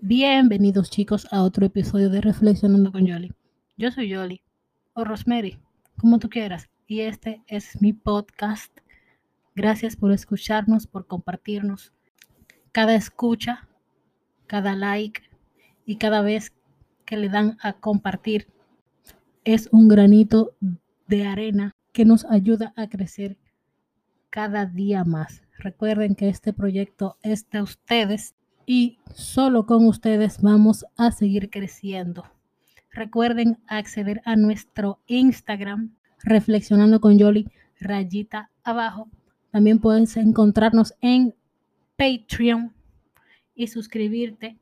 Bienvenidos chicos a otro episodio de Reflexionando con Yoli. Yo soy Yoli, o Rosemary, como tú quieras, y este es mi podcast. Gracias por escucharnos, por compartirnos. Cada escucha, cada like y cada vez que le dan a compartir es un granito de arena que nos ayuda a crecer cada día más. Recuerden que este proyecto es de ustedes y solo con ustedes vamos a seguir creciendo. Recuerden acceder a nuestro Instagram, reflexionando con Yoli, rayita abajo. También puedes encontrarnos en Patreon y suscribirte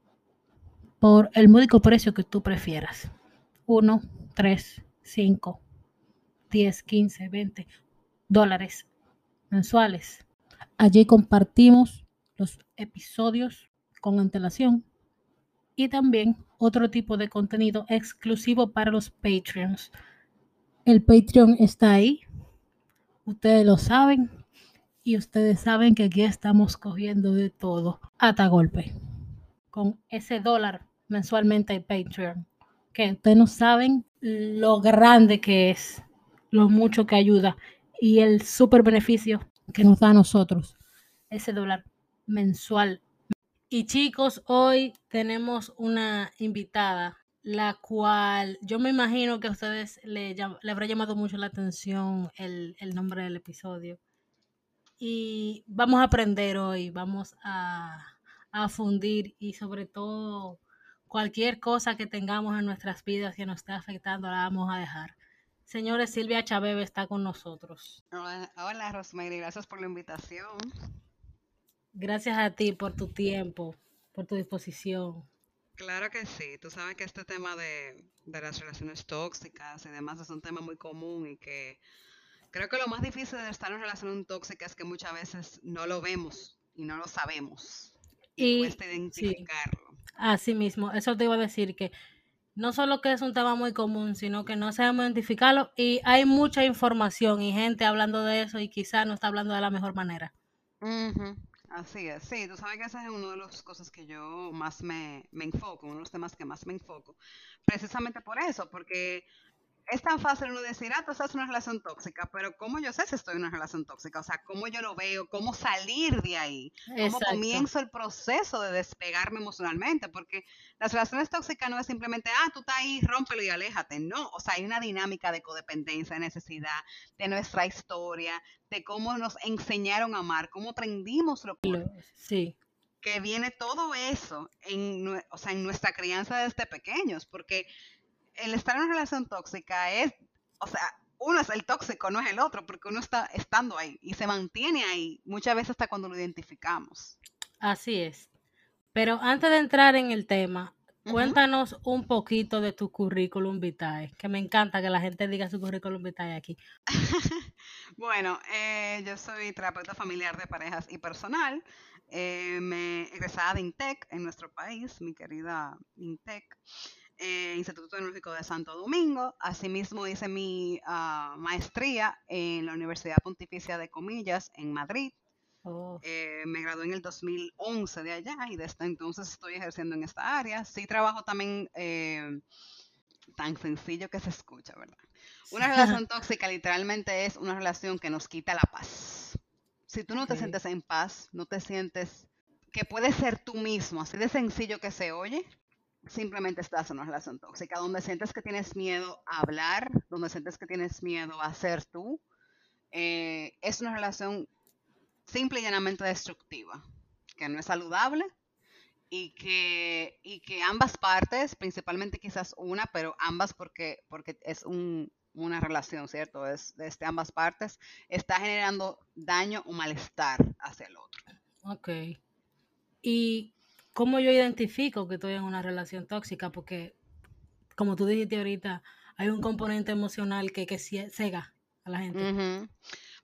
por el módico precio que tú prefieras. 1, 3, 5, 10, 15, 20 dólares mensuales. Allí compartimos los episodios con antelación y también otro tipo de contenido exclusivo para los Patreons. El Patreon está ahí, ustedes lo saben y ustedes saben que aquí estamos cogiendo de todo hasta golpe con ese dólar mensualmente en Patreon. Que ustedes no saben lo grande que es, lo mucho que ayuda y el super beneficio que nos da a nosotros ese dólar mensual y chicos, hoy tenemos una invitada, la cual yo me imagino que a ustedes le, habrá llamado mucho la atención el, el, nombre del episodio. Y vamos a aprender hoy, vamos a, a fundir y sobre todo cualquier cosa que tengamos en nuestras vidas que nos esté afectando la vamos a dejar. Señores, Silvia Chabebe está con nosotros. Hola, hola Rosemary, gracias por la invitación. Gracias a ti por tu tiempo, por tu disposición. Claro que sí, tú sabes que este tema de, las relaciones tóxicas y demás es un tema muy común y que creo que lo más difícil de estar en una relación tóxica es que muchas veces no lo vemos y no lo sabemos y, cuesta identificarlo. Así mismo, eso te iba a decir que no solo que es un tema muy común, sino que no sabemos identificarlo y hay mucha información y gente hablando de eso y quizás no está hablando de la mejor manera. Así es, sí, tú sabes que esa es una de las cosas que yo más me, me enfoco, uno de los temas que más me enfoco, precisamente por eso, porque es tan fácil uno decir, ah, tú estás en una relación tóxica, pero ¿cómo yo sé si estoy en una relación tóxica? O sea, ¿cómo yo lo veo? ¿Cómo salir de ahí? ¿Cómo comienzo el proceso de despegarme emocionalmente? Porque las relaciones tóxicas no es simplemente, ah, tú estás ahí, rómpelo y aléjate. No, o sea, hay una dinámica de codependencia, de necesidad, de nuestra historia, de cómo nos enseñaron a amar, cómo aprendimos lo que... Sí que viene todo eso en, o sea, en nuestra crianza desde pequeños, porque el estar en una relación tóxica es, o sea, uno es el tóxico, no es el otro, porque uno está estando ahí y se mantiene ahí, muchas veces hasta cuando lo identificamos. Así es. Pero antes de entrar en el tema, cuéntanos un poquito de tu currículum vitae, que me encanta que la gente diga su currículum vitae aquí. bueno, eh, yo soy terapeuta familiar de parejas y personal. Eh, me egresada de INTEC en nuestro país, mi querida INTEC eh, Instituto Tecnológico de Santo Domingo. Asimismo hice mi uh, maestría en la Universidad Pontificia de Comillas en Madrid. Oh. Eh, me gradué en el 2011 de allá y desde entonces estoy ejerciendo en esta área. Sí trabajo también eh, tan sencillo que se escucha, ¿verdad? Una relación tóxica literalmente es una relación que nos quita la paz. Si tú no te sientes en paz, no te sientes que puedes ser tú mismo, así de sencillo que se oye, simplemente estás en una relación tóxica, donde sientes que tienes miedo a hablar, donde sientes que tienes miedo a ser tú, eh, es una relación simple y llanamente destructiva, que no es saludable y que, y que ambas partes, principalmente quizás una, pero ambas porque, porque es una relación, ¿cierto? Es desde este, ambas partes, está generando daño o malestar hacia el otro. Ok. Y ¿cómo yo identifico que estoy en una relación tóxica? Porque, como tú dijiste ahorita, hay un componente emocional que, que cega a la gente.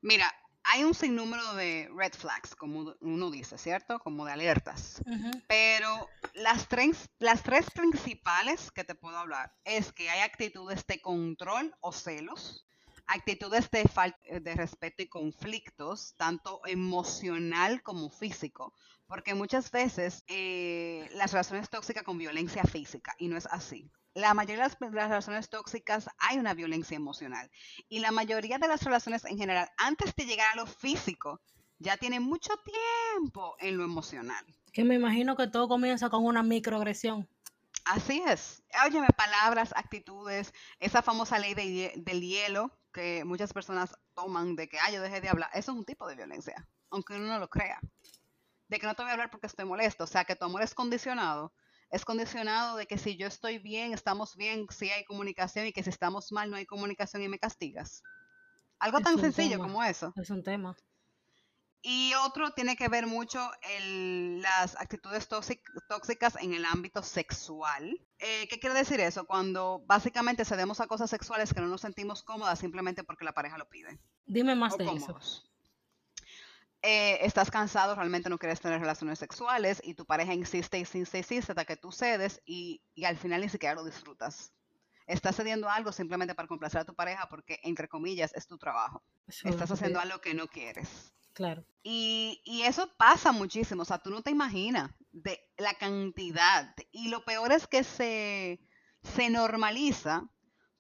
Mira, hay un sinnúmero de red flags, como uno dice, ¿cierto? Como de alertas. Pero las tres, las tres principales que te puedo hablar es que hay actitudes de control o celos, actitudes de de respeto y conflictos, tanto emocional como físico, porque muchas veces eh, las relaciones tóxicas con violencia física, y no es así. La mayoría de las, relaciones tóxicas hay una violencia emocional, y la mayoría de las relaciones en general, antes de llegar a lo físico, ya tienen mucho tiempo en lo emocional. Que me imagino que todo comienza con una microagresión. Así es. Óyeme, palabras, actitudes, esa famosa ley del hielo que muchas personas toman de que, ah, yo dejé de hablar, eso es un tipo de violencia, aunque uno no lo crea. De que no te voy a hablar porque estoy molesto, o sea, que tu amor es condicionado. Es condicionado de que si yo estoy bien, estamos bien, si hay comunicación y que si estamos mal, no hay comunicación y me castigas. Algo tan sencillo como eso. Es un tema. Y otro tiene que ver mucho el, las actitudes tóxicas en el ámbito sexual. Eh, ¿Qué quiere decir eso? Cuando básicamente cedemos a cosas sexuales que no nos sentimos cómodas simplemente porque la pareja lo pide. Dime más de eso. Eh, estás cansado, realmente no quieres tener relaciones sexuales y tu pareja insiste y insiste y insiste hasta que tú cedes y, y al final ni siquiera lo disfrutas. Estás cediendo algo simplemente para complacer a tu pareja porque, entre comillas, es tu trabajo. Estás haciendo algo que no quieres. Claro. Y, eso pasa muchísimo, o sea, tú no te imaginas de la cantidad. Y lo peor es que se, se normaliza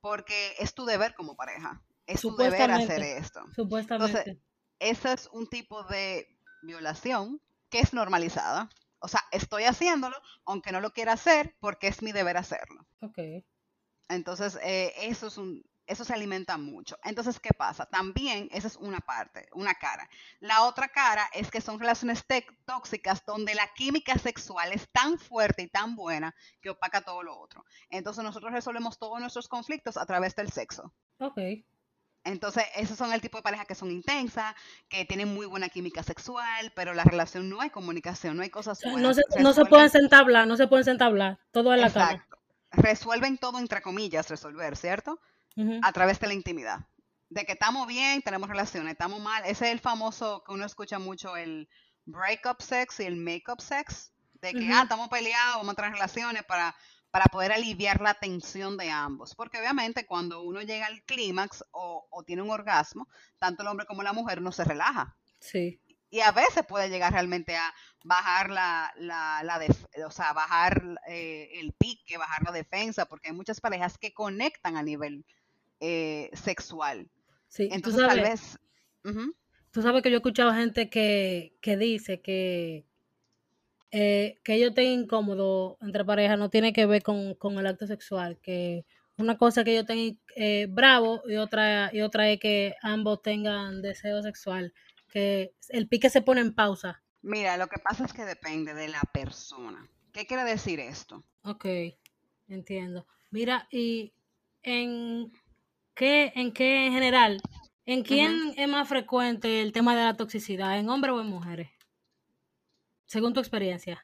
porque es tu deber como pareja. Es tu deber hacer esto. Supuestamente. Entonces, ese es un tipo de violación que es normalizada. O sea, estoy haciéndolo, aunque no lo quiera hacer, porque es mi deber hacerlo. Ok. Entonces, eh, eso es un, eso se alimenta mucho. Entonces, ¿qué pasa? También esa es una parte, una cara. La otra cara es que son relaciones tóxicas donde la química sexual es tan fuerte y tan buena que opaca todo lo otro. Entonces, nosotros resolvemos todos nuestros conflictos a través del sexo. Ok. Entonces, esos son el tipo de pareja que son intensas, que tienen muy buena química sexual, pero la relación no hay comunicación, no hay cosas buenas. No se, no se pueden sentar hablar, no se pueden sentar hablar, todo en la Exacto. Resuelven todo entre comillas, resolver, ¿cierto? A través de la intimidad. De que estamos bien, tenemos relaciones, estamos mal. Ese es el famoso que uno escucha mucho, el breakup sex y el make-up sex. De que, ah, estamos peleados, vamos a tener relaciones para, para poder aliviar la tensión de ambos. Porque obviamente cuando uno llega al clímax o, tiene un orgasmo, tanto el hombre como la mujer no se relaja. Sí. Y a veces puede llegar realmente a bajar la, la, la o sea, bajar eh, el pique, bajar la defensa, porque hay muchas parejas que conectan a nivel eh, sexual. Sí, entonces tal vez... Tú sabes que yo he escuchado gente que, dice que, eh, que ellos estén incómodos entre parejas no tiene que ver con, el acto sexual, que una cosa que ellos estén eh, bravo y otra, y otra es que ambos tengan deseo sexual, que el pique se pone en pausa. Mira, lo que pasa es que depende de la persona. ¿Qué quiere decir esto? Ok, entiendo. Mira, y en ¿Qué, ¿En qué en general? ¿En quién es más frecuente el tema de la toxicidad? ¿En hombres o en mujeres? Según tu experiencia.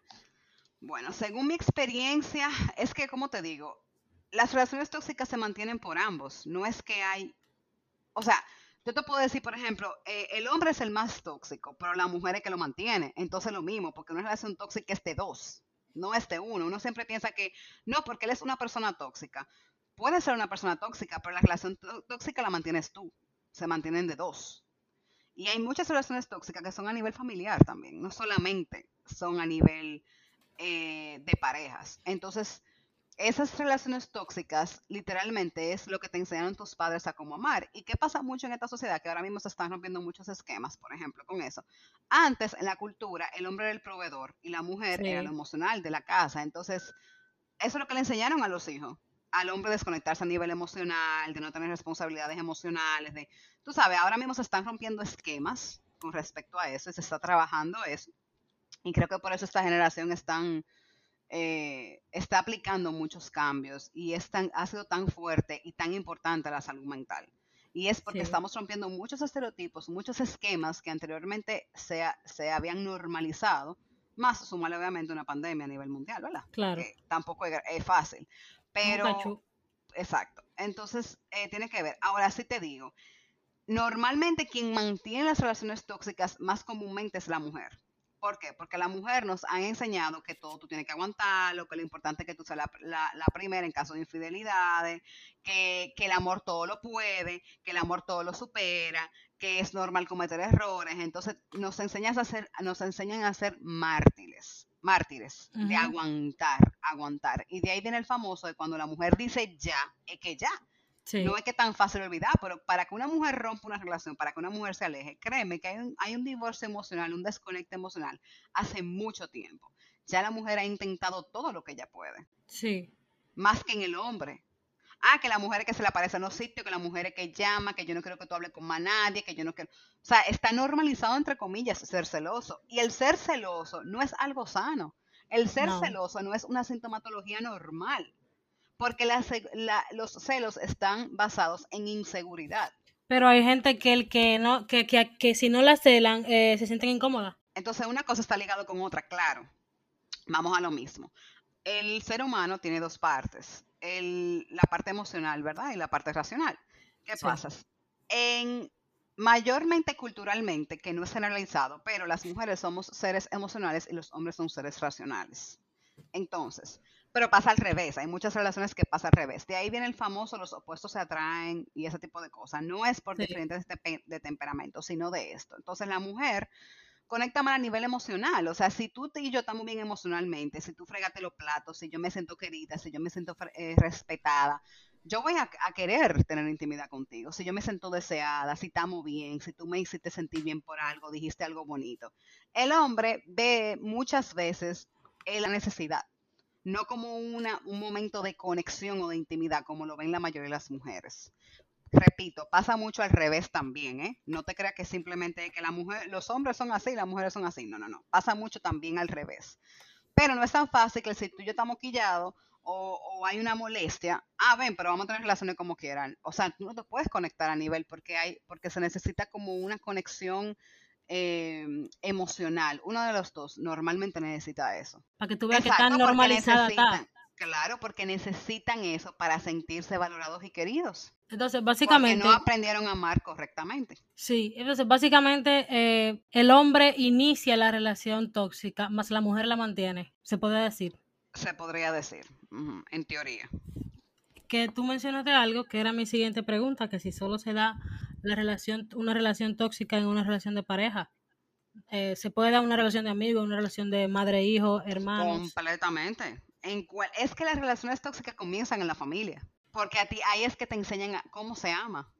Bueno, según mi experiencia, es que, como te digo, las relaciones tóxicas se mantienen por ambos. No es que hay. O sea, yo te puedo decir, por ejemplo, eh, el hombre es el más tóxico, pero la mujer es que lo mantiene. Entonces, lo mismo, porque una relación tóxica es de dos, no es de uno. Uno siempre piensa que no, porque él es una persona tóxica puede ser una persona tóxica, pero la relación tóxica la mantienes tú. Se mantienen de dos. Y hay muchas relaciones tóxicas que son a nivel familiar también, no solamente son a nivel eh, de parejas. Entonces, esas relaciones tóxicas literalmente es lo que te enseñaron tus padres a cómo amar. ¿Y qué pasa mucho en esta sociedad? Que ahora mismo se están rompiendo muchos esquemas, por ejemplo, con eso. Antes, en la cultura, el hombre era el proveedor y la mujer era lo emocional de la casa. Entonces, eso es lo que le enseñaron a los hijos al hombre desconectarse a nivel emocional, de no tener responsabilidades emocionales, de, tú sabes, ahora mismo se están rompiendo esquemas con respecto a eso y se está trabajando eso. Y creo que por eso esta generación están, eh, está aplicando muchos cambios y es tan, ha sido tan fuerte y tan importante la salud mental. Y es porque estamos rompiendo muchos estereotipos, muchos esquemas que anteriormente se, se habían normalizado, más sumale obviamente una pandemia a nivel mundial, ¿verdad? Claro. Que tampoco es fácil. Pero, exacto. Entonces, eh, tiene que ver. Ahora sí te digo, normalmente quien mantiene las relaciones tóxicas más comúnmente es la mujer. ¿Por qué? Porque la mujer nos ha enseñado que todo tú tienes que aguantarlo, que lo importante es que tú seas la, primera en caso de infidelidades, que, que, el amor todo lo puede, que el amor todo lo supera, que es normal cometer errores. Entonces nos, enseñas a ser, nos enseñan a ser mártires, mártires, de aguantar, aguantar. Y de ahí viene el famoso de cuando la mujer dice ya, es que ya. No es que tan fácil olvidar, pero para que una mujer rompa una relación, para que una mujer se aleje, créeme que hay un, hay un divorcio emocional, un desconecte emocional hace mucho tiempo. Ya la mujer ha intentado todo lo que ella puede. Sí. Más que en el hombre. Ah, que la mujer que se le aparece en los sitios, que la mujer es que llama, que yo no quiero que tú hables con más nadie, que yo no quiero... O sea, está normalizado, entre comillas, ser celoso. Y el ser celoso no es algo sano. El ser celoso no es una sintomatología normal porque los celos están basados en inseguridad. Pero hay gente que el que no, que, que, que si no la celan, eh, se sienten incómodas. Entonces una cosa está ligada con otra, claro. Vamos a lo mismo. El ser humano tiene dos partes, la parte emocional, ¿verdad? Y la parte racional. ¿Qué pasa? En mayormente culturalmente, que no es generalizado, pero las mujeres somos seres emocionales y los hombres son seres racionales. Entonces, pero pasa al revés, hay muchas relaciones que pasa al revés. De ahí viene el famoso, los opuestos se atraen y ese tipo de cosas. No es por diferentes de, temperamento, sino de esto. Entonces la mujer conecta más a nivel emocional. O sea, si tú y yo estamos bien emocionalmente, si tú fregate los platos, si yo me siento querida, si yo me siento eh, respetada, yo voy a, a, querer tener intimidad contigo. Si yo me siento deseada, si estamos bien, si tú me hiciste sentir bien por algo, dijiste algo bonito. El hombre ve muchas veces la necesidad no como una, un momento de conexión o de intimidad, como lo ven la mayoría de las mujeres. Repito, pasa mucho al revés también, ¿eh? No te creas que simplemente que la mujer, los hombres son así y las mujeres son así. No, no, no. Pasa mucho también al revés. Pero no es tan fácil que si tú y yo estamos quillados o, o, hay una molestia, ah, ven, pero vamos a tener relaciones como quieran. O sea, tú no te puedes conectar a nivel porque hay, porque se necesita como una conexión Em, emocional. Uno de los dos normalmente necesita eso. Para que tú veas que están normalizada Claro, porque necesitan eso para sentirse valorados y queridos. Entonces, básicamente... Porque no aprendieron a amar correctamente. Sí, entonces básicamente eh, el hombre inicia la relación tóxica, más la mujer la mantiene, se puede decir. Se podría decir, en teoría. Que tú mencionaste algo que era mi siguiente pregunta, que si solo se da la relación, una relación tóxica en una relación de pareja. Eh, se puede dar una relación de amigo, una relación de madre-hijo, hermanos. Completamente. En cual, es que las relaciones tóxicas comienzan en la familia. Porque a ti ahí es que te enseñan cómo se ama.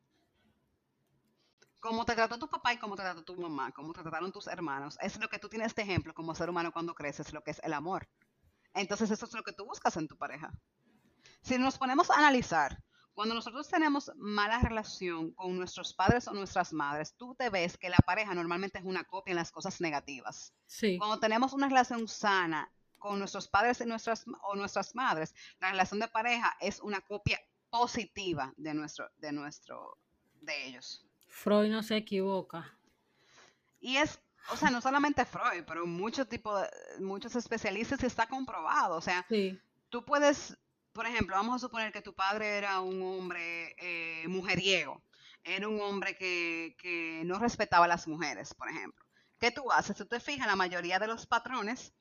Cómo te trató tu papá y cómo te trató tu mamá, cómo te trataron tus hermanos. Es lo que tú tienes de ejemplo como ser humano cuando creces, lo que es el amor. Entonces eso es lo que tú buscas en tu pareja. Si nos ponemos a analizar cuando nosotros tenemos mala relación con nuestros padres o nuestras madres, tú te ves que la pareja normalmente es una copia en las cosas negativas. Sí. Cuando tenemos una relación sana con nuestros padres y nuestras, o nuestras madres, la relación de pareja es una copia positiva de nuestro, de nuestro, de ellos. Freud no se equivoca. Y es, o sea, no solamente Freud, pero muchos tipos muchos especialistas está comprobado. O sea, sí. tú puedes por ejemplo, vamos a suponer que tu padre era un hombre eh, mujeriego, era un hombre que, no respetaba a las mujeres, por ejemplo. ¿Qué tú haces? Si tú te fijas, la mayoría de los patrones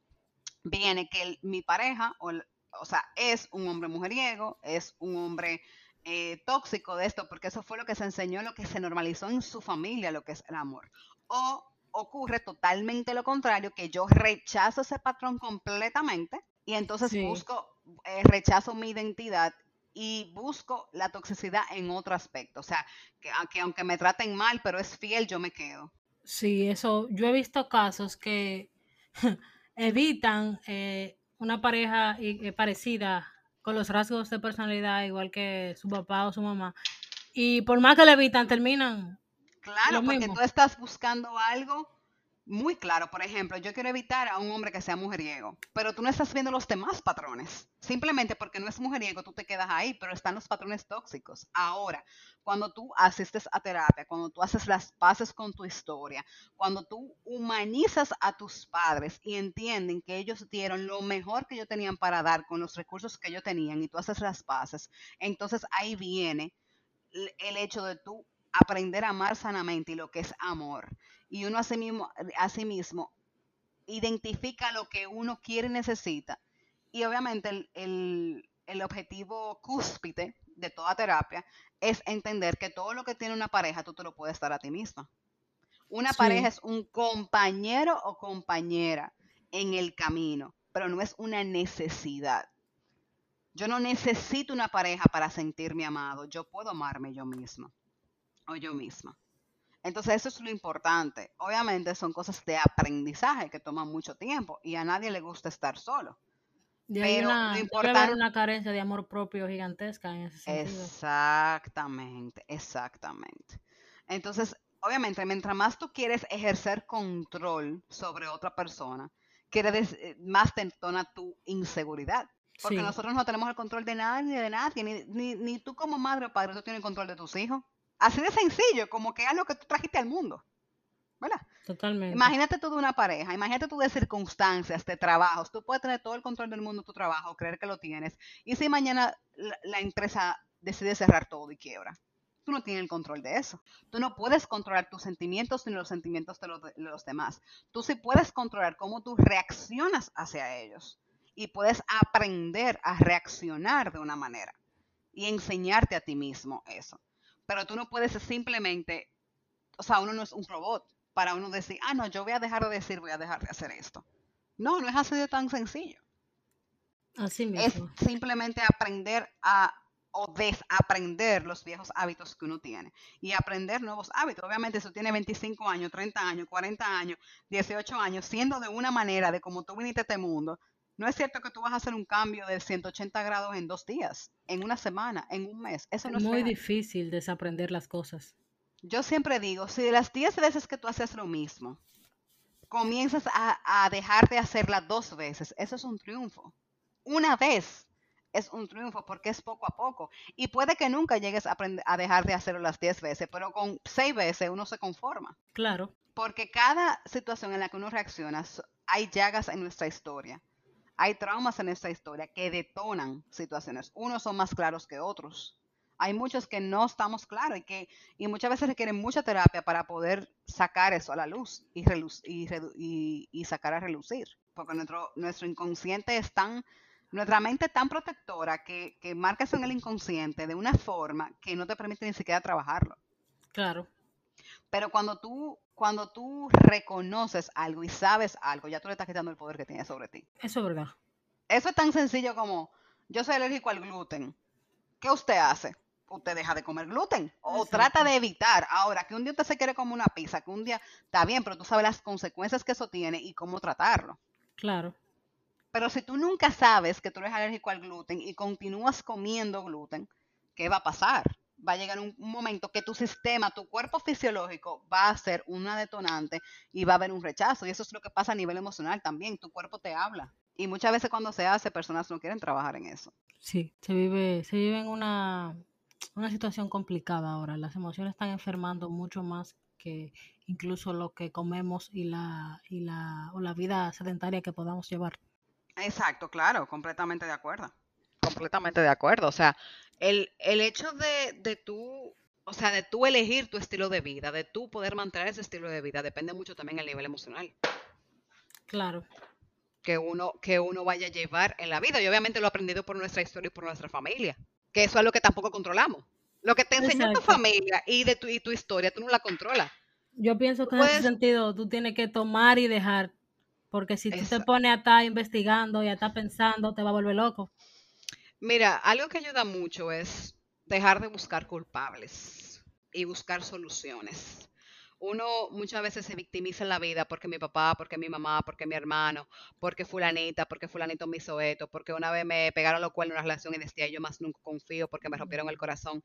viene que mi pareja, o, o, sea, es un hombre mujeriego, es un hombre eh, tóxico de esto, porque eso fue lo que se enseñó, lo que se normalizó en su familia, lo que es el amor. O ocurre totalmente lo contrario, que yo rechazo ese patrón completamente y entonces busco, eh, rechazo mi identidad y busco la toxicidad en otro aspecto. O sea, que, aunque me traten mal, pero es fiel, yo me quedo. Sí, eso, yo he visto casos que evitan eh, una pareja eh, parecida con los rasgos de personalidad igual que su papá o su mamá. Y por más que le evitan, terminan. Claro, porque tú estás buscando algo muy claro. Por ejemplo, yo quiero evitar a un hombre que sea mujeriego, pero tú no estás viendo los demás patrones. Simplemente porque no es mujeriego, tú te quedas ahí, pero están los patrones tóxicos. Ahora, cuando tú asistes a terapia, cuando tú haces las paces con tu historia, cuando tú humanizas a tus padres y entienden que ellos dieron lo mejor que ellos tenían para dar con los recursos que ellos tenían y tú haces las paces, entonces ahí viene el hecho de tú aprender a amar sanamente y lo que es amor y uno a sí mismo, a sí mismo identifica lo que uno quiere y necesita. Y obviamente el, el, el objetivo cúspide de toda terapia es entender que todo lo que tiene una pareja tú te lo puedes dar a ti misma. Una Sí. pareja es un compañero o compañera en el camino, pero no es una necesidad. Yo no necesito una pareja para sentirme amado. Yo puedo amarme yo misma o yo misma. Entonces eso es lo importante. Obviamente son cosas de aprendizaje que toman mucho tiempo y a nadie le gusta estar solo. Y hay Pero una, lo importante... haber una carencia de amor propio gigantesca en ese sentido. Exactamente, exactamente. Entonces, obviamente, mientras más tú quieres ejercer control sobre otra persona, quiere dec- eh, más te entona tu inseguridad. Porque Sí, nosotros no tenemos el control de nada ni de nadie, ni, ni, ni tú como madre o padre, tú tienes el control de tus hijos. Así de sencillo, como que es lo que tú trajiste al mundo. ¿Verdad? totalmente. Imagínate tú de una pareja, imagínate tú de circunstancias, de trabajos. Tú puedes tener todo el control del mundo de tu trabajo, creer que lo tienes. Y si mañana la, la empresa decide cerrar todo y quiebra, tú no tienes el control de eso. Tú no puedes controlar tus sentimientos ni los sentimientos de los, de los demás. Tú sí puedes controlar cómo tú reaccionas hacia ellos. Y puedes aprender a reaccionar de una manera y enseñarte a ti mismo eso. Pero tú no puedes simplemente, o sea, uno no es un robot para uno decir, ah, no, yo voy a dejar de decir, voy a dejar de hacer esto. No, no es así de tan sencillo. Así Es mismo. simplemente aprender a o desaprender los viejos hábitos que uno tiene y aprender nuevos hábitos. Obviamente, si tú tienes 25 años, 30 años, 40 años, 18 años, siendo de una manera de como tú viniste a este mundo, no es cierto que tú vas a hacer un cambio de 180 grados en dos días, en una semana, en un mes. Eso no Es muy real. difícil desaprender las cosas. Yo siempre digo, si de las 10 veces que tú haces lo mismo, comienzas a, a dejar de hacerla dos veces, eso es un triunfo. Una vez es un triunfo porque es poco a poco. Y puede que nunca llegues a, aprender- a dejar de hacerlo las 10 veces, pero con 6 veces uno se conforma. Claro, Porque cada situación en la que uno reacciona, hay llagas en nuestra historia. Hay traumas en nuestra historia que detonan situaciones. Unos son más claros que otros. Hay muchos que no estamos claros y que y muchas veces requieren mucha terapia para poder sacar eso a la luz y, y, y- sacar a relucir. Porque nuestro, nuestro inconsciente es tan, nuestra mente es tan protectora que, que marca eso en el inconsciente de una forma que no te permite ni siquiera trabajarlo. claro. Pero cuando tú, cuando tú reconoces algo y sabes algo, ya tú le estás quitando el poder que tiene sobre ti. Eso es verdad. Eso es tan sencillo como, yo soy alérgico al gluten. ¿Qué usted hace? Usted deja de comer gluten o Exacto. trata de evitar. Ahora, que un día usted se quiere comer una pizza, que un día está bien, pero tú sabes las consecuencias que eso tiene y cómo tratarlo. Claro. Pero si tú nunca sabes que tú eres alérgico al gluten y continúas comiendo gluten, ¿qué va a pasar? Va a llegar un, momento que tu sistema, tu cuerpo fisiológico va a ser una detonante y va a haber un rechazo. Y eso es lo que pasa a nivel emocional también. Tu cuerpo te habla. Y muchas veces cuando se hace, personas no quieren trabajar en eso. Sí, se vive, se vive en una, una situación complicada ahora. Las emociones están enfermando mucho más que incluso lo que comemos y la, y la, o la vida sedentaria que podamos llevar. Exacto, claro, completamente de acuerdo. Completamente de acuerdo. O sea, el, el hecho de, de tú, o sea, de tú elegir tu estilo de vida, de tú poder mantener ese estilo de vida, depende mucho también del nivel emocional Claro, que uno, que uno vaya a llevar en la vida. Y obviamente lo he aprendido por nuestra historia y por nuestra familia, que eso es lo que tampoco controlamos. Lo que te enseñó tu familia y de tu, y tu historia, tú no la controlas. yo pienso que en ese sentido tú tienes que tomar y dejar, porque si tú te pones a estar investigando y a estar pensando, te va a volver loco. Mira, algo que ayuda mucho es dejar de buscar culpables y buscar soluciones. Uno muchas veces se victimiza en la vida porque mi papá, porque mi mamá, porque mi hermano, porque fulanita, porque fulanito me hizo esto, porque una vez me pegaron los cuernos en una relación y decía yo más nunca confío porque me rompieron el corazón.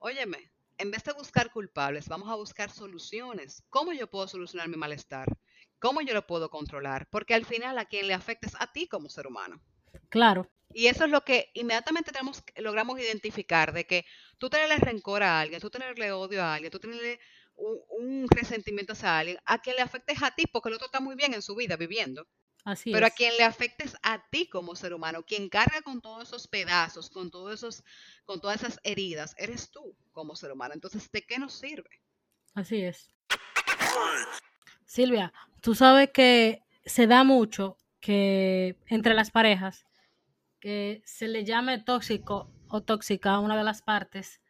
Óyeme, en vez de buscar culpables, vamos a buscar soluciones. ¿Cómo yo puedo solucionar mi malestar? ¿Cómo yo lo puedo controlar? Porque al final a quien le afecta es a ti como ser humano. Claro, Y eso es lo que inmediatamente tenemos, logramos identificar, de que tú tenerle rencor a alguien, tú tenerle odio a alguien, tú tenerle un, un resentimiento hacia alguien, a quien le afectes a ti, porque el otro está muy bien en su vida viviendo, así pero a quien le afectes a ti como ser humano, quien carga con todos esos pedazos, con todos esos, con todas esas heridas, eres tú como ser humano. Entonces, ¿de qué nos sirve? Así es. Silvia, tú sabes que se da mucho que entre las parejas que se le llame tóxico o tóxica a una de las partes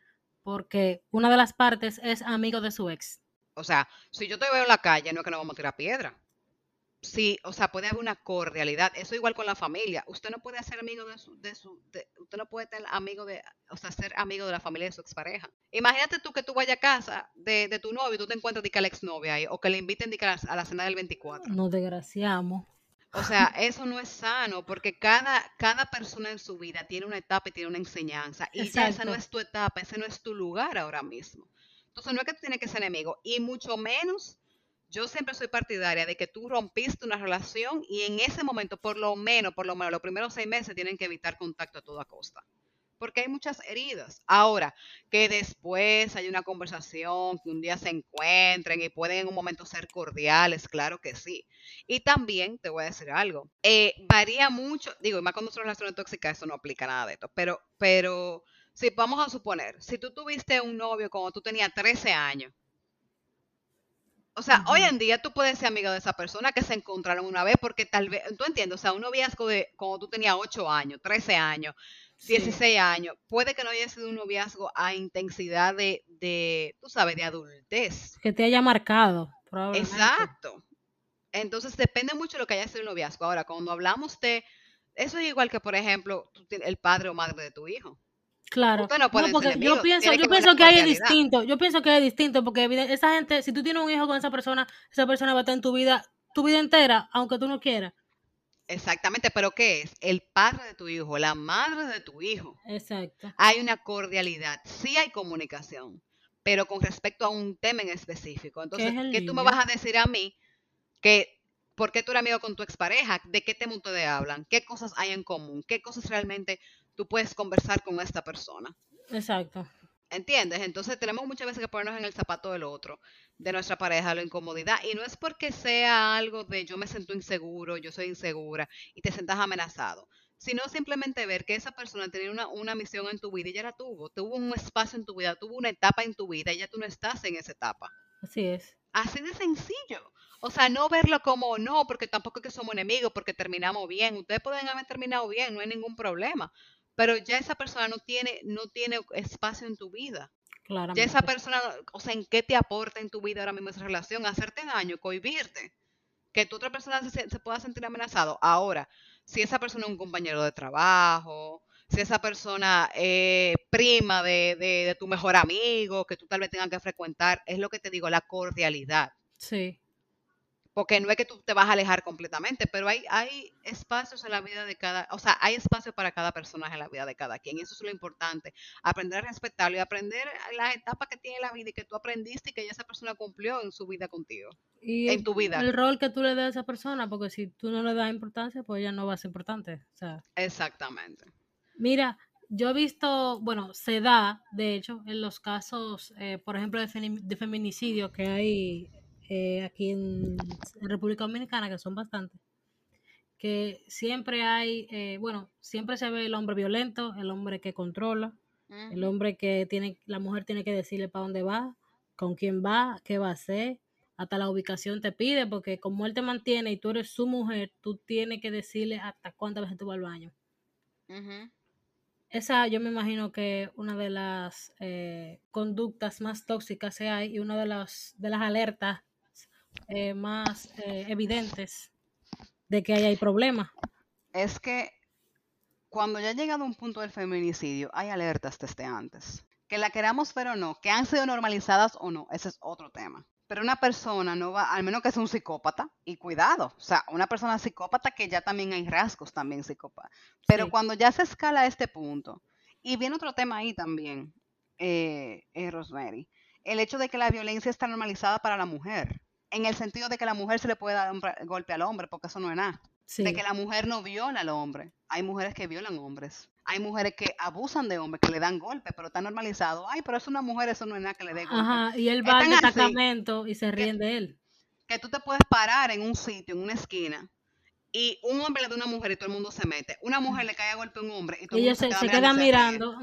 porque una de las partes es amigo de su ex. O sea, si yo te veo en la calle, no es que nos vamos a tirar piedra. Sí, o sea, puede haber una cordialidad. Eso igual con la familia. Usted no puede ser amigo de su, de su, usted no puede ser amigo de, o sea, ser amigo de la familia de su expareja. Imagínate tú que tú vayas a casa de, de tu novio y tú te encuentras a la exnovia ahí, o que le inviten a la, a la cena del 24. Nos desgraciamos. O sea, eso no es sano porque cada, cada persona en su vida tiene una etapa y tiene una enseñanza. Y ya esa no es tu etapa, ese no es tu lugar ahora mismo. Entonces no es que tú tienes que ser enemigo. Y mucho menos, yo siempre soy partidaria de que tú rompiste una relación y en ese momento, por lo menos, por lo menos, los primeros seis meses tienen que evitar contacto a toda costa porque hay muchas heridas. Ahora, que después hay una conversación, que un día se encuentren y pueden en un momento ser cordiales, claro que sí. Y también te voy a decir algo, eh, varía mucho, digo, y más cuando son relaciones tóxicas, eso no aplica nada de esto, pero, pero si vamos a suponer, si tú tuviste un novio cuando tú tenías 13 años, o sea, hoy en día tú puedes ser amigo de esa persona que se encontraron una vez porque tal vez, tú entiendes, o sea, un noviazgo de cuando tú tenías 8 años, 13 años, 16 años, puede que no haya sido un noviazgo a intensidad de, de, tú sabes, de adultez. Que te haya marcado, probablemente. Exacto. Entonces depende mucho de lo que haya sido el noviazgo. Ahora, cuando hablamos de, eso es igual que, por ejemplo, el padre o madre de tu hijo. Claro. No porque yo pienso, yo pienso que hay distinto. Yo pienso que hay distinto porque esa gente, si tú tienes un hijo con esa persona, esa persona va a estar en tu vida, tu vida entera, aunque tú no quieras. Exactamente, pero ¿qué es? El padre de tu hijo, la madre de tu hijo. Exacto. Hay una cordialidad, sí hay comunicación, pero con respecto a un tema en específico. Entonces, ¿qué, tú me vas a decir a mí? Que, ¿Por qué tú eres amigo con tu expareja? ¿De qué tema ustedes hablan? ¿Qué cosas hay en común? ¿Qué cosas realmente tú puedes conversar con esta persona? Exacto. ¿Entiendes? Entonces tenemos muchas veces que ponernos en el zapato del otro, de nuestra pareja, la incomodidad. Y no es porque sea algo de yo me siento inseguro, yo soy insegura y te sientas amenazado, sino simplemente ver que esa persona tenía una, una misión en tu vida y ya la tuvo. Tuvo un espacio en tu vida, tuvo una etapa en tu vida y ya tú no estás en esa etapa. Así es. Así de sencillo. O sea, no verlo como no, porque tampoco es que somos enemigos, porque terminamos bien. Ustedes pueden haber terminado bien, no hay ningún problema pero ya esa persona no tiene, no tiene espacio en tu vida. Claro. Ya esa persona, o sea, ¿en qué te aporta en tu vida ahora mismo esa relación? Hacerte daño, cohibirte. Que tu otra persona se, pueda sentir amenazado. Ahora, si esa persona es un compañero de trabajo, si esa persona es prima de, de, de tu mejor amigo, que tú tal vez tengas que frecuentar, es lo que te digo, la cordialidad. Sí porque no es que tú te vas a alejar completamente, pero hay, hay espacios en la vida de cada, o sea, hay espacio para cada personaje en la vida de cada quien, eso es lo importante, aprender a respetarlo y aprender las etapas que tiene la vida y que tú aprendiste y que esa persona cumplió en su vida contigo, y en tu vida. El rol que tú le das a esa persona, porque si tú no le das importancia, pues ella no va a ser importante. O sea, Exactamente. Mira, yo he visto, bueno, se da, de hecho, en los casos, eh, por ejemplo, de, de feminicidio que hay eh, aquí en, República Dominicana, que son bastantes, que siempre hay, eh, bueno, siempre se ve el hombre violento, el hombre que controla, el hombre que tiene, la mujer tiene que decirle para dónde va, con quién va, qué va a hacer, hasta la ubicación te pide, porque como él te mantiene y tú eres su mujer, tú tienes que decirle hasta cuántas veces tú vas al baño. Esa yo me imagino que una de las eh, conductas más tóxicas que hay y una de las, de las alertas eh, más eh, evidentes de que ahí hay problemas. Es que cuando ya ha llegado un punto del feminicidio, hay alertas desde antes. Que la queramos ver o no, que han sido normalizadas o no, ese es otro tema. Pero una persona no va, al menos que sea un psicópata, y cuidado, o sea, una persona psicópata que ya también hay rasgos también psicópata. Pero cuando ya se escala a este punto, y viene otro tema ahí también, eh, Rosemary, el hecho de que la violencia está normalizada para la mujer en el sentido de que la mujer se le puede dar un golpe al hombre, porque eso no es nada. De que la mujer no viola al hombre. Hay mujeres que violan hombres. Hay mujeres que abusan de hombres, que le dan golpe, pero está normalizado. Ay, pero es una mujer, eso no es nada que le dé golpe. Ajá, y él va al destacamento y se ríen de él. Que tú te puedes parar en un sitio, en una esquina, y un hombre le da a una mujer y todo el mundo se mete. Una mujer le cae a golpe a un hombre y todo el mundo se, se, queda mirando.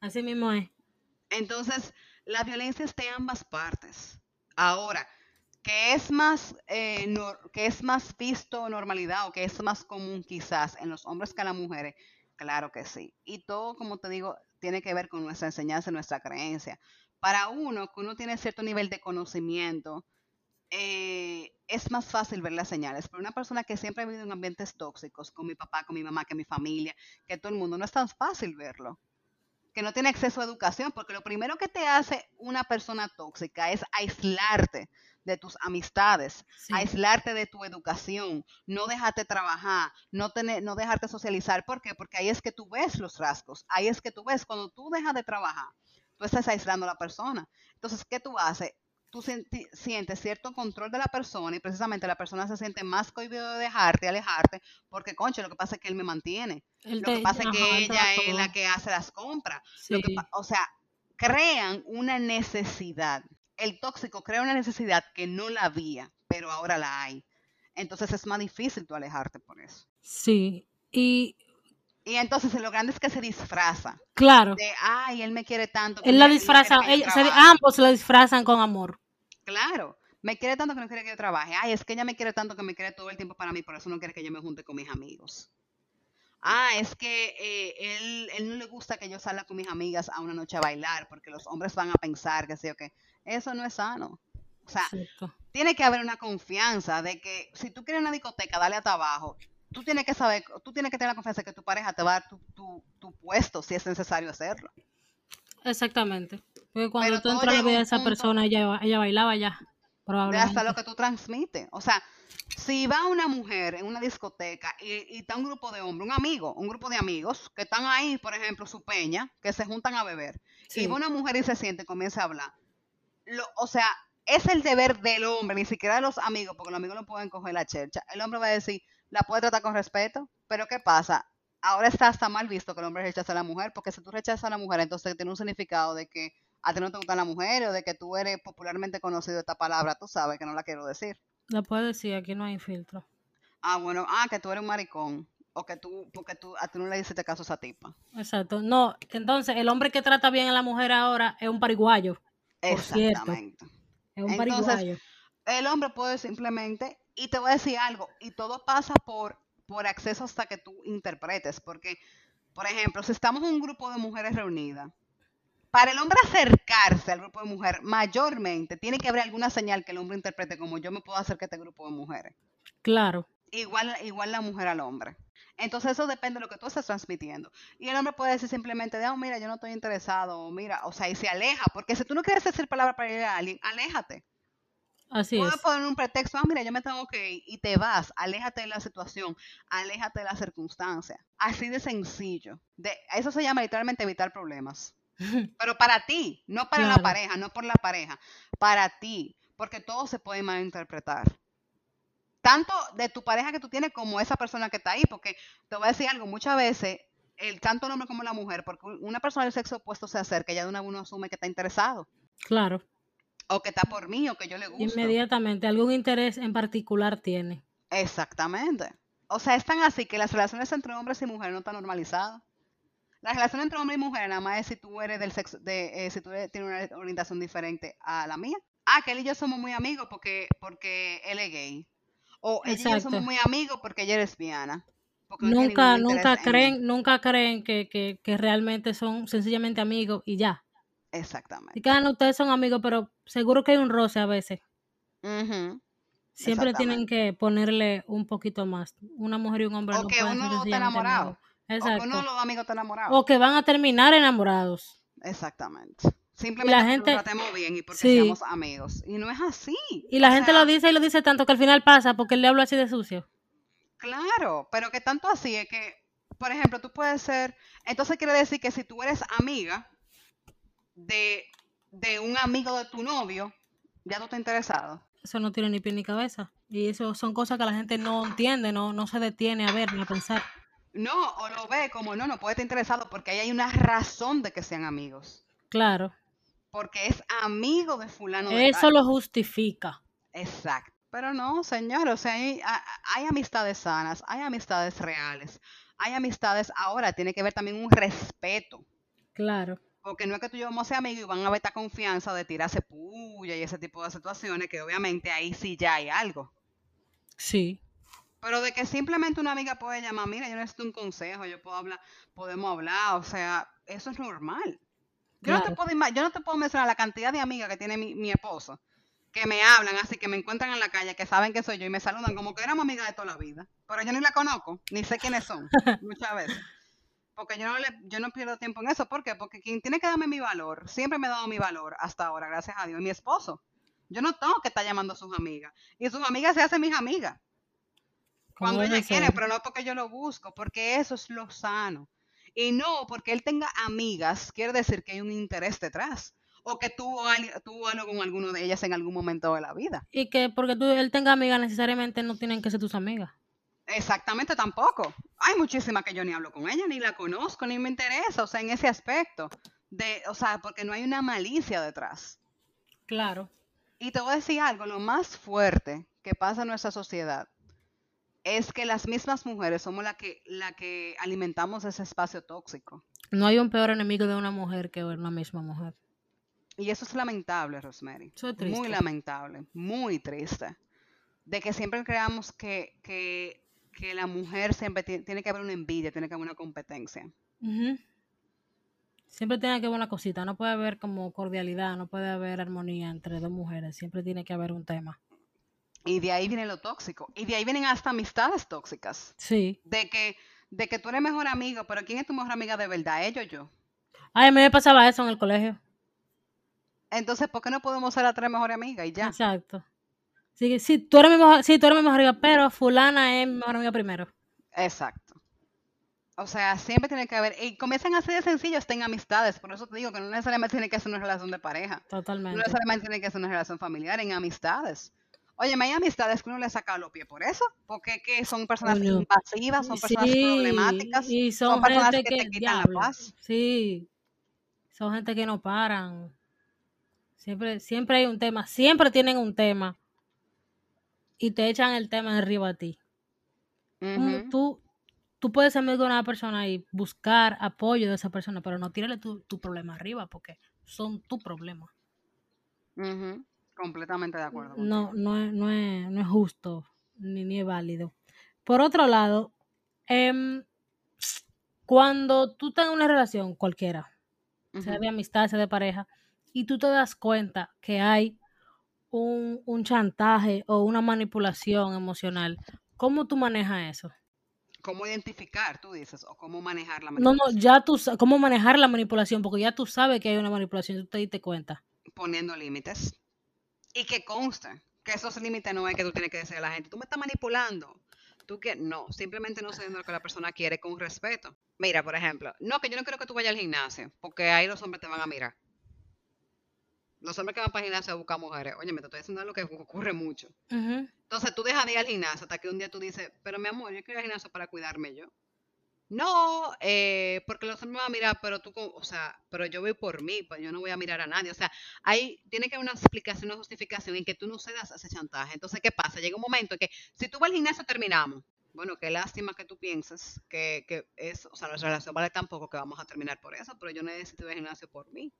Así mismo es. Entonces, la violencia está en ambas partes. Ahora, que es más eh, que es más visto normalidad o que es más común quizás en los hombres que en las mujeres, claro que sí. Y todo, como te digo, tiene que ver con nuestra enseñanza nuestra creencia. Para uno, que uno tiene cierto nivel de conocimiento, eh, es más fácil ver las señales. Pero una persona que siempre ha vivido en ambientes tóxicos, con mi papá, con mi mamá, que mi familia, que todo el mundo, no es tan fácil verlo. Que no tiene acceso a educación, porque lo primero que te hace una persona tóxica es aislarte de tus amistades, Sí. aislarte de tu educación, no dejarte trabajar, no, tener, no dejarte socializar. ¿Por qué? Porque ahí es que tú ves los rasgos, ahí es que tú ves cuando tú dejas de trabajar, tú estás aislando a la persona. Entonces, ¿qué tú haces? Tú sientes cierto control de la persona y precisamente la persona se siente más cohibido de dejarte, alejarte, porque, concho, lo que pasa es que él me mantiene. Lo que pasa es que ella es la que hace las compras. Lo que o sea, crean una necesidad. El tóxico crea una necesidad que no la había, pero ahora la hay. Entonces es más difícil tú alejarte por eso. Sí. Y Y entonces lo grande es que se disfraza. claro, De, ay, él me quiere tanto. él la disfraza, ella- se- trabaje". ambos la disfrazan con amor. Claro, me quiere tanto que no quiere que yo trabaje. Ay, es que ella me quiere tanto que me quiere todo el tiempo para mí, por eso no quiere que yo me junte con mis amigos. Ah, es que eh, él, él no le gusta que yo salga con mis amigas a una noche a bailar, porque los hombres van a pensar que sí o que eso no es sano. O sea, tiene que haber una confianza de que si tú quieres una discoteca, dale hasta abajo. Tú tienes que saber, tú tienes que tener la confianza de que tu pareja te va a dar tu, tu, tu puesto si es necesario hacerlo. Exactamente. Porque cuando Pero tú entras a la llega a vida de un esa punto- persona, ella, ella bailaba ya. Probablemente. hasta lo que tú transmites. O sea, si va una mujer en una discoteca y, y está un grupo de hombres, un amigo, un grupo de amigos que están ahí, por ejemplo, su peña, que se juntan a beber, Sí. y va una mujer y se siente y comienza a hablar. Lo, o sea, es el deber del hombre, ni siquiera de los amigos, porque los amigos no pueden coger la chercha. El hombre va a decir, la puede tratar con respeto, pero ¿qué pasa? Ahora está hasta mal visto que el hombre rechaza a la mujer, porque si tú rechazas a la mujer, entonces tiene un significado de que a ti no te gustan las mujeres o de que tú eres popularmente conocido esta palabra, tú sabes que no la quiero decir. La puedes decir, aquí no hay filtro. Ah, bueno, ah, que tú eres un maricón. O que tú, porque tú, a tú no le hiciste caso a esa tipa. Exacto. No, entonces el hombre que trata bien a la mujer ahora es un pariguayo. Por cierto. Exactamente. Es un Entonces, pariguayo. El hombre puede simplemente, y te voy a decir algo, y todo pasa por, por acceso hasta que tú interpretes. Porque, por ejemplo, si estamos en un grupo de mujeres reunidas, para el hombre acercarse al grupo de mujeres, mayormente tiene que haber alguna señal que el hombre interprete como yo me puedo acercar a este grupo de mujeres. Claro. igual, igual la mujer al hombre. Entonces eso depende de lo que tú estás transmitiendo. Y el hombre puede decir simplemente, de, oh, mira, yo no estoy interesado, o mira, o sea, y se aleja, porque si tú no quieres decir palabra para ir a alguien, aléjate. Así es. Puedes poner un pretexto, ah, mira, yo me tengo que ir, y te vas, aléjate de la situación, aléjate de la circunstancia. Así de sencillo. De, eso se llama literalmente evitar problemas. Pero para ti, no para la pareja, no por la pareja, para ti, porque todo se puede malinterpretar. Tanto de tu pareja que tú tienes como esa persona que está ahí, porque te voy a decir algo, muchas veces, el, tanto el hombre como la mujer, porque una persona del sexo opuesto se acerca, ya de una uno asume que está interesado, Claro. o que está por mí, o que yo le gusto. Inmediatamente, algún interés en particular tiene. Exactamente. O sea, es tan así que las relaciones entre hombres y mujeres no están normalizadas. La relación entre hombre y mujer nada más es si tú eres del sexo, de, eh, si tú eres- tienes una orientación diferente a la mía. Ah, que él y yo somos muy amigos porque, porque él es gay. O ella y yo somos muy amigos porque ella es lesbiana. Nunca, nunca en creen, nunca creen que, que, que realmente son sencillamente amigos y ya. Exactamente. Y cada ustedes son amigos, pero seguro que hay un roce a veces. Ujú. Siempre tienen que ponerle un poquito más. Una mujer y un hombre O no que pueden ser uno está enamorado. Amigos. O que Exacto. uno de los amigos está enamorado. O que van a terminar enamorados. Exactamente. Simplemente porque gente- lo tratemos bien y porque Sí. seamos amigos. Y no es así. Y la O gente sea, lo dice y lo dice tanto que al final pasa porque él le habla así de sucio. Claro, pero que tanto así es que, por ejemplo, tú puedes ser, entonces quiere decir que si tú eres amiga de, de un amigo de tu novio, ya tú estás interesado. Eso no tiene ni pie ni cabeza. Y eso son cosas que la gente no entiende, no, no se detiene a ver ni a pensar. No, o lo ve como no, no puede estar interesado porque ahí hay una razón de que sean amigos. Claro. Porque es amigo de fulano de Eso tal. lo justifica. Exacto. Pero no, señor, o sea, hay, hay amistades sanas, hay amistades reales, hay amistades ahora, tiene que ver también un respeto. Claro. Porque no es que tú y yo vamos a ser amigos y van a haber esta confianza de tirarse puya y ese tipo de situaciones que obviamente ahí sí ya hay algo. Sí. Pero de que simplemente una amiga puede llamar, mira, yo necesito un consejo, yo puedo hablar, podemos hablar, o sea, eso es normal. Yo, no te puedo, yo no te puedo mencionar la cantidad de amigas que tiene mi, mi esposo, que me hablan así, que me encuentran en la calle, que saben que soy yo y me saludan como que éramos amigas de toda la vida. Pero yo ni la conozco, ni sé quiénes son, muchas veces. Porque yo no, le, yo no pierdo tiempo en eso. ¿Por qué? Porque quien tiene que darme mi valor, siempre me ha dado mi valor hasta ahora, gracias a Dios, mi esposo. Yo no tengo que estar llamando a sus amigas. Y sus amigas se hacen mis amigas. Cuando ella quiere, pero no porque yo lo busco, porque eso es lo sano. Y no porque él tenga amigas, quiere decir que hay un interés detrás. O que tuvo, tuvo algo con alguno de ellas en algún momento de la vida. Y que porque tú, él tenga amigas necesariamente no tienen que ser tus amigas. Exactamente tampoco. Hay muchísimas que yo ni hablo con ella, ni la conozco, ni me interesa. O sea, en ese aspecto. De, o sea, porque no hay una malicia detrás. Claro. Y te voy a decir algo, lo más fuerte que pasa en nuestra sociedad es que las mismas mujeres somos las que, la que alimentamos ese espacio tóxico. No hay un peor enemigo de una mujer que una misma mujer. Y eso es lamentable, Rosemary. Eso es Muy triste. lamentable, muy triste. De que siempre creamos que, que, que la mujer siempre ti- tiene que haber una envidia, tiene que haber una competencia. Siempre tiene que haber una cosita, no puede haber como cordialidad, no puede haber armonía entre dos mujeres, siempre tiene que haber un tema. Y de ahí viene lo tóxico. Y de ahí vienen hasta amistades tóxicas. Sí. De que, de que tú eres mejor amigo, pero ¿quién es tu mejor amiga de verdad? ¿Ellos o yo? Ay, a mí me pasaba eso en el colegio. Entonces, ¿por qué no podemos ser las tres mejores amigas y ya? Exacto. Sí, sí, tú eres mi mejor, sí, tú eres mi mejor amiga, pero fulana es mi mejor amiga primero. Exacto. O sea, siempre tiene que haber, y comienzan así de sencillo, estén amistades, por eso te digo que no necesariamente tiene que ser una relación de pareja, no Totalmente. necesariamente tiene que ser una relación familiar, en amistades. Oye, hay amistades que uno le saca los pies por eso, porque que son personas Coño. invasivas, son personas Sí, problemáticas, y son, son personas que que, te quitan la paz. Sí, son gente que no paran. Siempre, siempre hay un tema, siempre tienen un tema y te echan el tema arriba a ti. Ujú, Tú, tú puedes ser amigo de una persona y buscar apoyo de esa persona, pero no tírale tu, tu problema arriba porque son tu problema. Completamente de acuerdo. No, no es, no es, no es justo ni, ni es válido. Por otro lado, em, cuando tú estás en una relación cualquiera, sea de amistad, sea de pareja, y tú te das cuenta que hay un, un chantaje o una manipulación emocional, ¿cómo tú manejas eso? ¿Cómo identificar, tú dices, o cómo manejar la No, no, manipulación? ya tú sabes cómo manejar la manipulación, porque ya tú sabes que hay una manipulación, tú te diste cuenta. Poniendo límites. Y que conste que esos límites no es que tú tienes que decir a la gente, tú me estás manipulando. Tú que no, simplemente no sé lo que la persona quiere con respeto. Mira, por ejemplo, no, que yo no quiero que tú vayas al gimnasio, porque ahí los hombres te van a mirar. Los hombres que van para el gimnasio a buscar mujeres, oye, me te estoy diciendo lo que ocurre mucho. Entonces tú dejas de ir al gimnasio hasta que un día tú dices, pero mi amor, yo quiero ir al gimnasio para cuidarme yo. No, eh, porque los hombres me van a mirar, pero tú, o sea, pero yo voy por mí, pues yo no voy a mirar a nadie. O sea, ahí tiene que haber una explicación, una justificación en que tú no cedas a ese chantaje. Entonces, ¿qué pasa? Llega un momento en que si tú vas al gimnasio terminamos. Bueno, qué lástima que tú pienses que, que es, o sea, nuestra relación vale tan poco que vamos a terminar por eso, pero yo necesito ir al gimnasio por mí.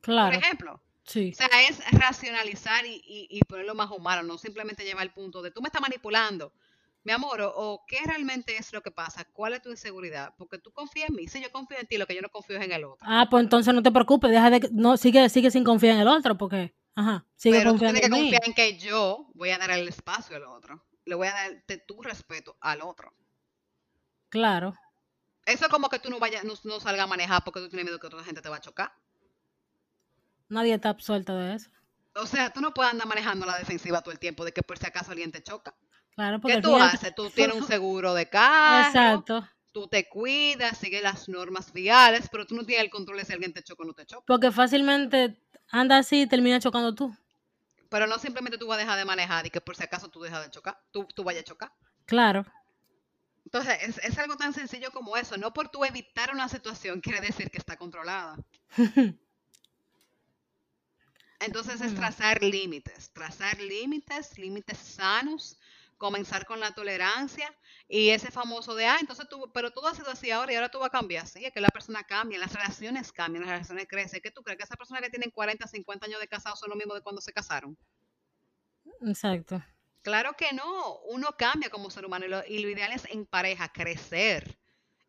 Por Claro, ejemplo. sí. O sea, es racionalizar y, y- y ponerlo más humano, no simplemente llevar al punto de tú me estás manipulando, mi amor, o, o qué realmente es lo que pasa, cuál es tu inseguridad, porque tú confías en mí, si yo confío en ti, lo que yo no confío es en el otro. Ah, pues entonces no te preocupes, deja de, no, sigue, sigue sin confiar en el otro, porque, ajá, sigue Pero tú confiando tienes que mí. confiar en que yo voy a dar el espacio al otro, le voy a dar de tu respeto al otro. Claro, Eso es como que tú no vayas, no, no salgas a manejar porque tú tienes miedo que otra gente te va a chocar. nadie está absuelto de eso. O sea, tú no puedes andar manejando la defensiva todo el tiempo de que por si acaso alguien te choca. Claro, porque ¿Qué tú final- haces? Tú tienes un seguro de carro. Exacto, tú te cuidas, sigues las normas viales, pero tú no tienes el control de si alguien te choca o no te choca. porque fácilmente anda así y termina chocando tú. Pero no simplemente tú vas a dejar de manejar y que por si acaso tú dejas de chocar, tú, tú vayas a chocar. Claro, Entonces, es, es algo tan sencillo como eso. No por tú evitar una situación quiere decir que está controlada. Entonces es No. trazar límites, trazar límites, límites sanos, comenzar con la tolerancia y ese famoso de, ah, entonces tú, pero todo ha sido así ahora y ahora tú vas a cambiar. Sí, es que la persona cambia, las relaciones cambian, las relaciones crecen. ¿Qué tú crees? ¿Que esas personas que tienen 40, 50 años de casados son lo mismo de cuando se casaron? Exacto. Claro que no, uno cambia como ser humano y lo, y lo ideal es en pareja crecer,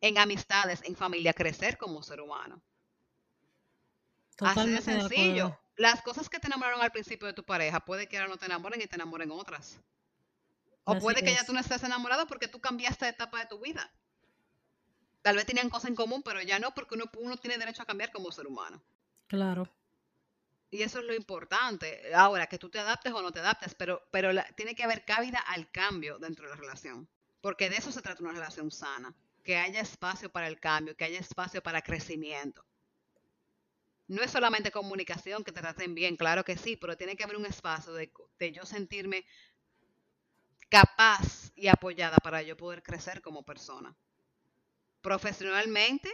en amistades, en familia crecer como ser humano. Así de sencillo. Las cosas que te enamoraron al principio de tu pareja, puede que ahora no te enamoren y te enamoren otras. O Así puede que ya tú no estés enamorado porque tú cambiaste de etapa de tu vida. Tal vez tenían cosas en común, pero ya no, porque uno, uno tiene derecho a cambiar como ser humano. Claro. Y eso es lo importante. Ahora, que tú te adaptes o no te adaptes, pero, pero la- tiene que haber cabida al cambio dentro de la relación. Porque de eso se trata una relación sana. Que haya espacio para el cambio, que haya espacio para crecimiento. No es solamente comunicación, que te traten bien, claro que sí, pero tiene que haber un espacio de, de yo sentirme capaz y apoyada para yo poder crecer como persona. Profesionalmente,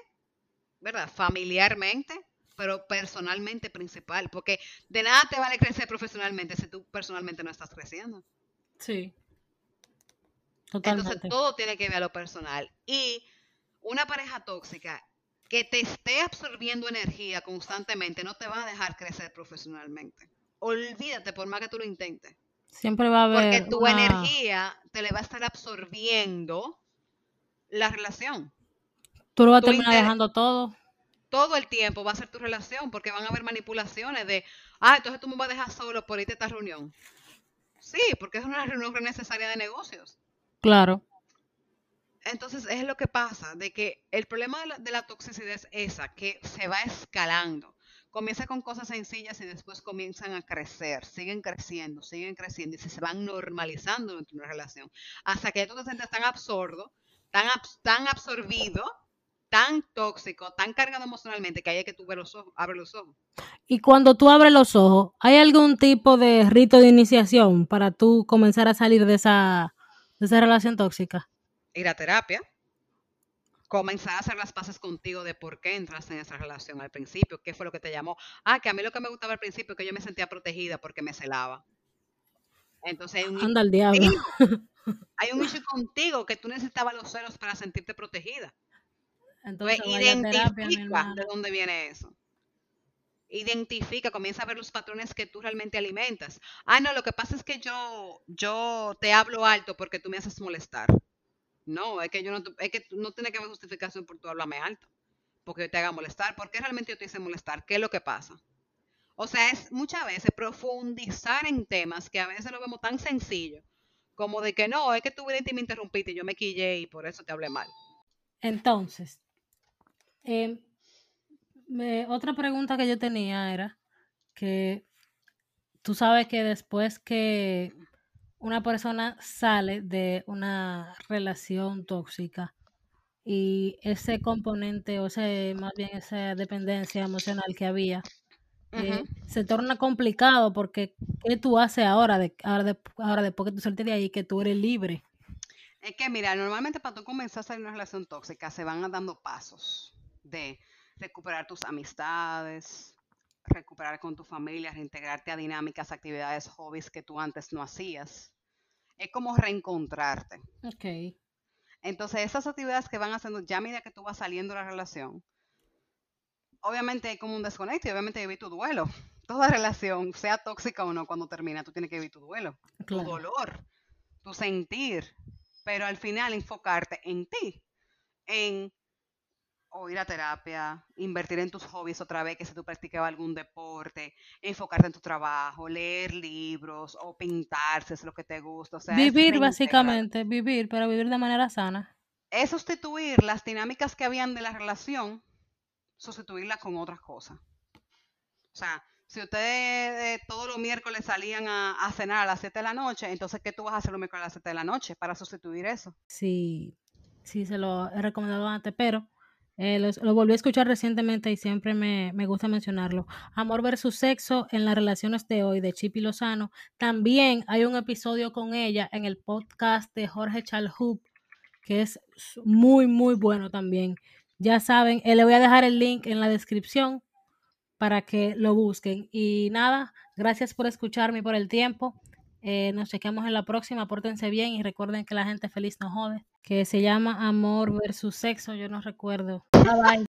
¿verdad? Familiarmente, pero personalmente principal, porque de nada te vale crecer profesionalmente si tú personalmente no estás creciendo. Sí. Entonces Totalmente. todo tiene que ver a lo personal. Y una pareja tóxica que te esté absorbiendo energía constantemente no te va a dejar crecer profesionalmente. Olvídate por más que tú lo intentes. Siempre va a Porque haber tu una- energía te le va a estar absorbiendo la relación. Tú lo vas a tu terminar dejando todo. Todo el tiempo va a ser tu relación porque van a haber manipulaciones de, ah, entonces tú me vas a dejar solo por irte a esta reunión. Sí, porque es una reunión necesaria de negocios. Claro. Entonces es lo que pasa, de que el problema de la, de la toxicidad es esa, que se va escalando. Comienza con cosas sencillas y después comienzan a crecer, siguen creciendo, siguen creciendo y se van normalizando dentro de una relación. Hasta que tú te sientes tan absorto, tan, abs- tan absorbido, tan tóxico, tan cargado emocionalmente que hay que tú los ojos, abre los ojos. Y cuando tú abres los ojos, ¿hay algún tipo de rito de iniciación para tú comenzar a salir de esa, de esa relación tóxica? Ir a terapia, comenzar a hacer las paces contigo de por qué entraste en esa relación al principio, qué fue lo que te llamó. Ah, que a mí lo que me gustaba al principio es que yo me sentía protegida porque me celaba. Entonces hay un, Anda al diablo. hay un issue contigo que tú necesitabas los celos para sentirte protegida. Entonces terapia, identifica de dónde viene eso. Identifica, comienza a ver los patrones que tú realmente alimentas. Ah, no, lo que pasa es que yo, yo te hablo alto porque tú me haces molestar. No, es que yo no, es que no tiene que haber justificación por tú hablarme alto, porque yo te haga molestar. ¿Por qué realmente yo te hice molestar? ¿Qué es lo que pasa? O sea, es muchas veces profundizar en temas que a veces lo vemos tan sencillo, como de que no, es que tú y me interrumpiste y yo me quillé y por eso te hablé mal. Entonces, em, otra pregunta que yo tenía era que tú sabes que después que una persona sale de una relación tóxica y ese componente, o ese, más bien esa dependencia emocional que había, eh, se torna complicado porque ¿qué tú haces ahora, de, ahora, de- ahora después que tú saliste de ahí, que tú eres libre? Es que, mira, normalmente para tú comenzar a salir de una relación tóxica se van dando pasos de recuperar tus amistades, recuperar con tu familia, reintegrarte a dinámicas, actividades, hobbies que tú antes no hacías. Es como reencontrarte. Ok. Entonces, esas actividades que van haciendo ya a medida que tú vas saliendo de la relación, obviamente hay como un desconecto y obviamente vivir tu duelo. Toda relación, sea tóxica o no, cuando termina, tú tienes que vivir tu duelo, tu dolor, tu sentir, pero al final enfocarte en ti, en o ir a terapia, invertir en tus hobbies otra vez, que si tú practicabas algún deporte, enfocarte en tu trabajo, leer libros o pintar si es lo que te gusta. O sea, Vivir básicamente, vivir, pero vivir de manera sana. Es sustituir las dinámicas que habían de la relación, sustituirlas con otras cosas. O sea, si ustedes eh, todos los miércoles salían a, a cenar a las 7 de la noche, entonces, ¿qué tú vas a hacer los miércoles a las 7 de la noche para sustituir eso? Sí, sí se lo he recomendado antes, pero eh, lo, lo volví a escuchar recientemente y siempre me, me gusta mencionarlo. Amor versus sexo en las relaciones de hoy de Chipi Lozano. También hay un episodio con ella en el podcast de Jorge Chalhub, que es muy, muy bueno también. Ya saben, eh, le voy a dejar el link en la descripción para que lo busquen. Y nada, gracias por escucharme y por el tiempo. Eh, nos chequeamos en la próxima. Pórtense bien y recuerden que la gente feliz no jode. Que se llama Amor versus Sexo. Yo no recuerdo. Bye bye.